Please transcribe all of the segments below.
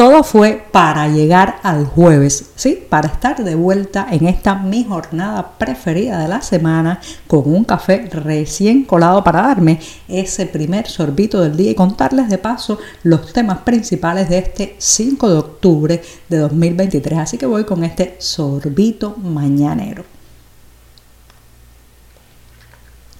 Todo fue para llegar al jueves, ¿sí? Para estar de vuelta en esta mi jornada preferida de la semana con un café recién colado para darme ese primer sorbito del día y contarles de paso los temas principales de este 5 de octubre de 2023. Así que voy con este sorbito mañanero.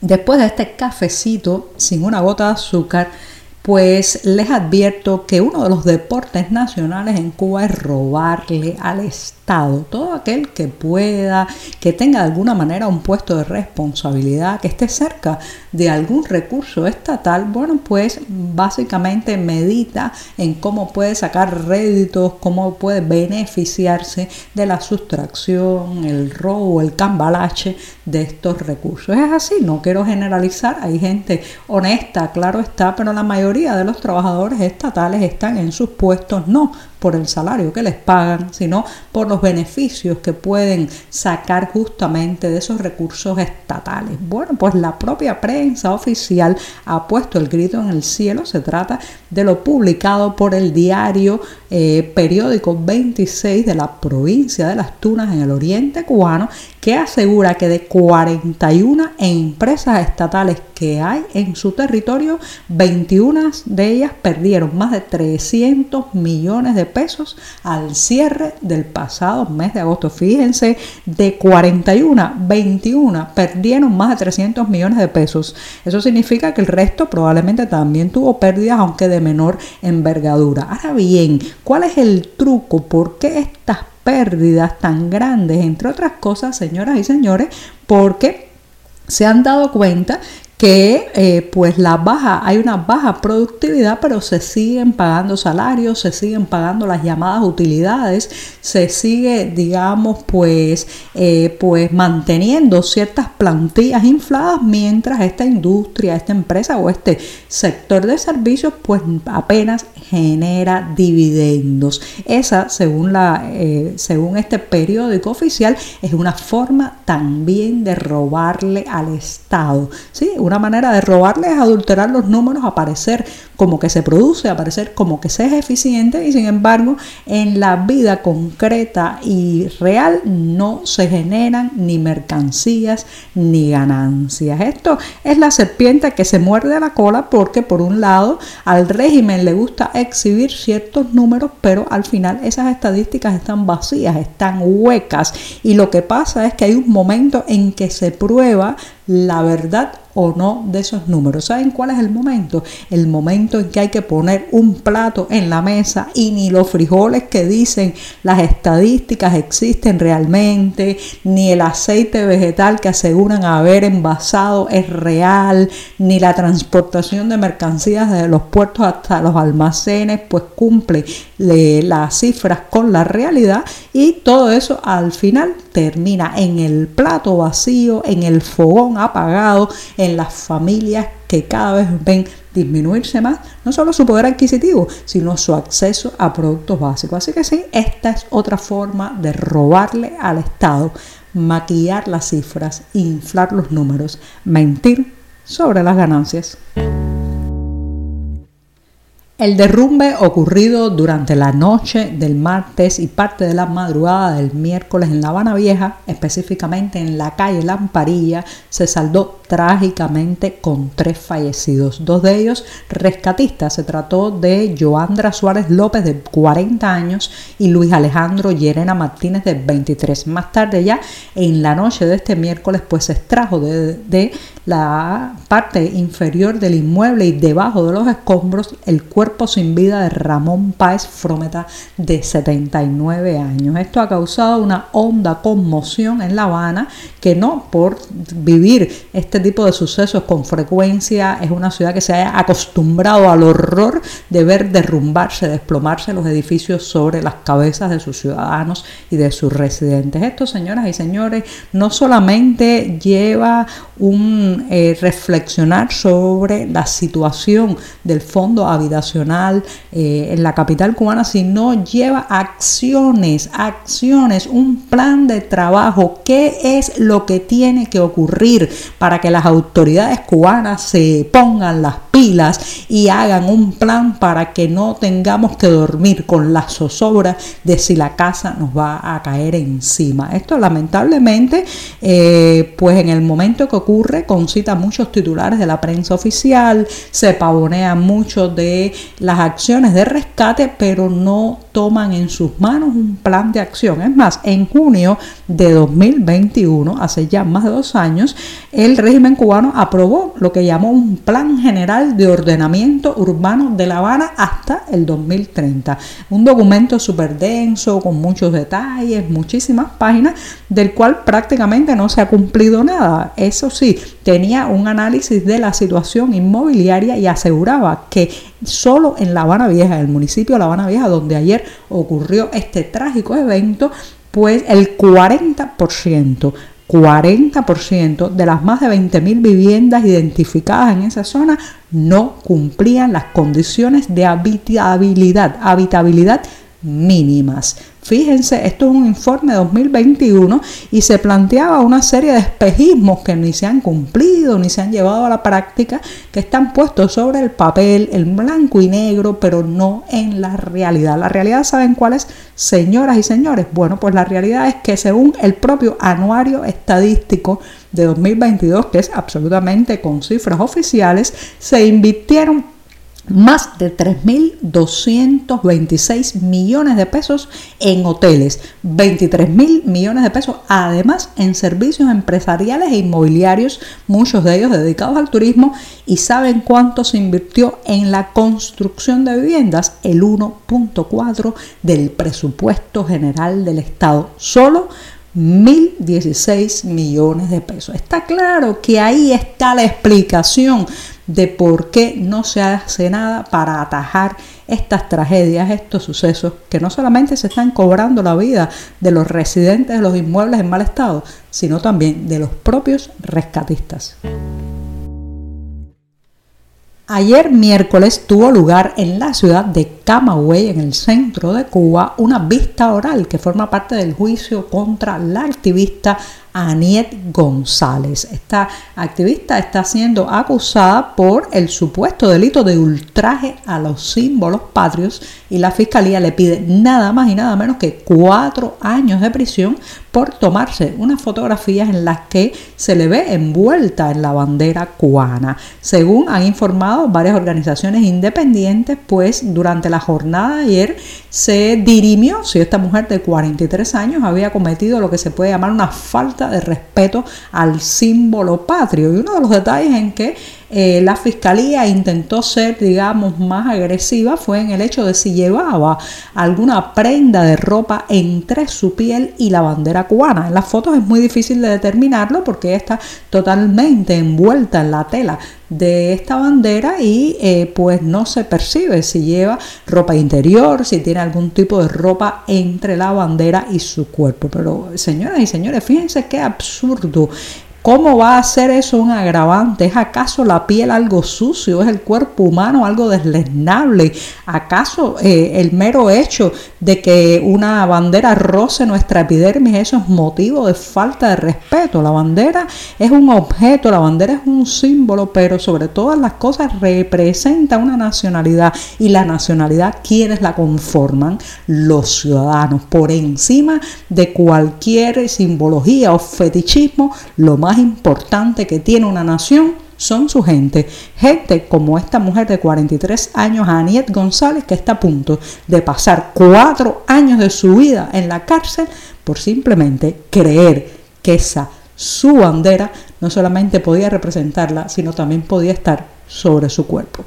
Después de este cafecito sin una gota de azúcar, pues les advierto que uno de los deportes nacionales en Cuba es robarle al Estado. Todo aquel que pueda, que tenga de alguna manera un puesto de responsabilidad, que esté cerca de algún recurso estatal, bueno, pues básicamente medita en cómo puede sacar réditos, cómo puede beneficiarse de la sustracción, el robo, el cambalache de estos recursos. Es así, no quiero generalizar, hay gente honesta, claro está, pero la mayoría de los trabajadores estatales están en sus puestos no por el salario que les pagan, sino por los beneficios que pueden sacar justamente de esos recursos estatales. Bueno, pues la propia prensa oficial ha puesto el grito en el cielo. Se trata de lo publicado por el diario eh, periódico 26 de la provincia de Las Tunas en el oriente cubano, que asegura que de 41 empresas estatales que hay en su territorio, 21 de ellas perdieron más de 300 millones de pesos al cierre del pasado mes de agosto. Fíjense, de 41, 21 perdieron más de 300 millones de pesos. Eso significa que el resto probablemente también tuvo pérdidas, aunque de menor envergadura. Ahora bien, ¿cuál es el truco? ¿Por qué estas pérdidas tan grandes? Entre otras cosas, señoras y señores, porque se han dado cuenta que eh, pues la baja, hay una baja productividad, pero se siguen pagando salarios, se siguen pagando las llamadas utilidades, se sigue, digamos, pues, eh, pues manteniendo ciertas plantillas infladas mientras esta industria, esta empresa o este sector de servicios pues apenas genera dividendos. Esa, según, la, eh, según este periódico oficial, es una forma también de robarle al Estado. ¿sí? Una manera de robarle es adulterar los números, aparecer como que se produce, aparecer como que se es eficiente y sin embargo en la vida concreta y real no se generan ni mercancías ni ganancias. Esto es la serpiente que se muerde la cola porque por un lado al régimen le gusta exhibir ciertos números, pero al final esas estadísticas están vacías, están huecas y lo que pasa es que hay un momento en que se prueba la verdad o no de esos números. ¿Saben cuál es el momento? El momento en que hay que poner un plato en la mesa y ni los frijoles que dicen las estadísticas existen realmente, ni el aceite vegetal que aseguran haber envasado es real, ni la transportación de mercancías desde los puertos hasta los almacenes, pues cumple las cifras con la realidad y todo eso al final termina en el plato vacío, en el fogón apagado, en las familias que cada vez ven disminuirse más no solo su poder adquisitivo, sino su acceso a productos básicos. Así que sí, esta es otra forma de robarle al Estado, maquillar las cifras, inflar los números, mentir sobre las ganancias. El derrumbe ocurrido durante la noche del martes y parte de la madrugada del miércoles en La Habana Vieja, específicamente en la calle Lamparilla, se saldó trágicamente con tres fallecidos, dos de ellos rescatistas. Se trató de Joandra Suárez López de 40 años y Luis Alejandro Llerena Martínez de 23. Más tarde ya en la noche de este miércoles pues se extrajo de, de la parte inferior del inmueble y debajo de los escombros el cuerpo sin vida de Ramón Páez Frometa de 79 años. Esto ha causado una honda conmoción en La Habana que no por vivir este tipo de sucesos con frecuencia es una ciudad que se ha acostumbrado al horror de ver derrumbarse, desplomarse los edificios sobre las cabezas de sus ciudadanos y de sus residentes. Esto, señoras y señores, no solamente lleva un eh, reflexionar sobre la situación del fondo habitacional eh, en la capital cubana, sino lleva acciones, acciones, un plan de trabajo. ¿Qué es lo que tiene que ocurrir para que las autoridades cubanas se pongan las pilas y hagan un plan para que no tengamos que dormir con la zozobra de si la casa nos va a caer encima? Esto lamentablemente, eh, pues en el momento que ocurre, concita muchos titulares de la prensa oficial, se pavonean mucho de las acciones de rescate, pero no toman en sus manos un plan de acción. Es más, en junio de 2021, hace ya más de dos años, el régimen cubano aprobó lo que llamó un plan general de ordenamiento urbano de La Habana hasta el 2030. Un documento súper denso, con muchos detalles, muchísimas páginas, del cual prácticamente no se ha cumplido nada. Eso sí, tenía un análisis de la situación inmobiliaria y aseguraba que solo en La Habana Vieja, el municipio de La Habana Vieja, donde ayer ocurrió este trágico evento, pues el 40%, 40% de las más de 20.000 viviendas identificadas en esa zona no cumplían las condiciones de habitabilidad, habitabilidad mínimas. Fíjense, esto es un informe de 2021 y se planteaba una serie de espejismos que ni se han cumplido ni se han llevado a la práctica, que están puestos sobre el papel, en blanco y negro, pero no en la realidad. La realidad, ¿saben cuál es, señoras y señores? Bueno, pues la realidad es que según el propio anuario estadístico de 2022, que es absolutamente con cifras oficiales, se invirtieron más de 3.226 millones de pesos en hoteles, 23.000 millones de pesos además en servicios empresariales e inmobiliarios, muchos de ellos dedicados al turismo, y saben cuánto se invirtió en la construcción de viviendas, el 1.4 del presupuesto general del Estado, solo 1.016 millones de pesos. Está claro que ahí está la explicación de por qué no se hace nada para atajar estas tragedias, estos sucesos que no solamente se están cobrando la vida de los residentes de los inmuebles en mal estado, sino también de los propios rescatistas. Ayer miércoles tuvo lugar en la ciudad de Camagüey, en el centro de Cuba, una vista oral que forma parte del juicio contra la activista Aniet González. Esta activista está siendo acusada por el supuesto delito de ultraje a los símbolos patrios y la fiscalía le pide nada más y nada menos que cuatro años de prisión por tomarse unas fotografías en las que se le ve envuelta en la bandera cubana. Según han informado varias organizaciones independientes, pues durante la jornada ayer se dirimió si esta mujer de 43 años había cometido lo que se puede llamar una falta de respeto al símbolo patrio. Y uno de los detalles en que eh, la fiscalía intentó ser, digamos, más agresiva fue en el hecho de si llevaba alguna prenda de ropa entre su piel y la bandera cubana. En las fotos es muy difícil de determinarlo porque está totalmente envuelta en la tela de esta bandera y eh, pues no se percibe si lleva ropa interior, si tiene algún tipo de ropa entre la bandera y su cuerpo. Pero señoras y señores, fíjense qué absurdo ¿Cómo va a ser eso un agravante? ¿Es acaso la piel algo sucio? ¿Es el cuerpo humano algo deslesnable? ¿Acaso eh, el mero hecho de que una bandera roce nuestra epidermis eso es motivo de falta de respeto? La bandera es un objeto, la bandera es un símbolo, pero sobre todas las cosas representa una nacionalidad y la nacionalidad, ¿quiénes la conforman? Los ciudadanos. Por encima de cualquier simbología o fetichismo, lo más importante que tiene una nación son su gente. Gente como esta mujer de 43 años, Aniet González, que está a punto de pasar cuatro años de su vida en la cárcel por simplemente creer que esa su bandera no solamente podía representarla, sino también podía estar sobre su cuerpo.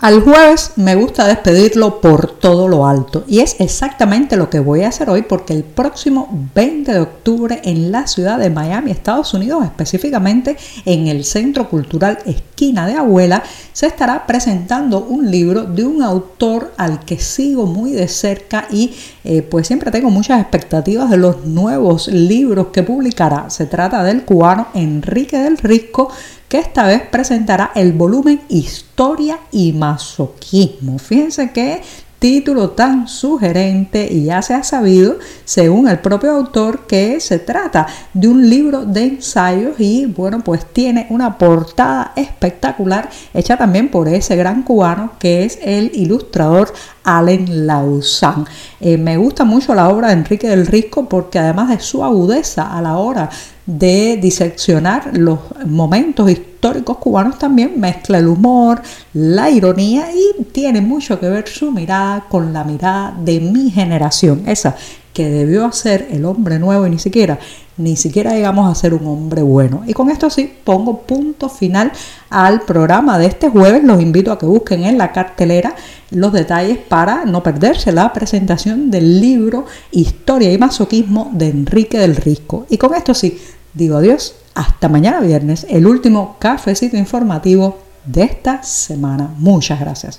Al jueves me gusta despedirlo por todo lo alto y es exactamente lo que voy a hacer hoy porque el próximo 20 de octubre en la ciudad de Miami, Estados Unidos, específicamente en el Centro Cultural Esquina de Abuela, se estará presentando un libro de un autor al que sigo muy de cerca y eh, pues siempre tengo muchas expectativas de los nuevos libros que publicará. Se trata del cubano Enrique del Risco que esta vez presentará el volumen Historia y Masoquismo. Fíjense qué título tan sugerente y ya se ha sabido, según el propio autor, que se trata de un libro de ensayos y bueno, pues tiene una portada espectacular hecha también por ese gran cubano que es el ilustrador Allen Lausanne. Eh, me gusta mucho la obra de Enrique del Risco porque además de su agudeza a la hora de diseccionar los momentos históricos cubanos también mezcla el humor, la ironía y tiene mucho que ver su mirada con la mirada de mi generación, esa que debió hacer el hombre nuevo y ni siquiera, ni siquiera llegamos a ser un hombre bueno. Y con esto sí pongo punto final al programa de este jueves. Los invito a que busquen en la cartelera los detalles para no perderse la presentación del libro Historia y Masoquismo de Enrique del Risco. Y con esto sí, digo adiós, hasta mañana viernes, el último cafecito informativo de esta semana. Muchas gracias.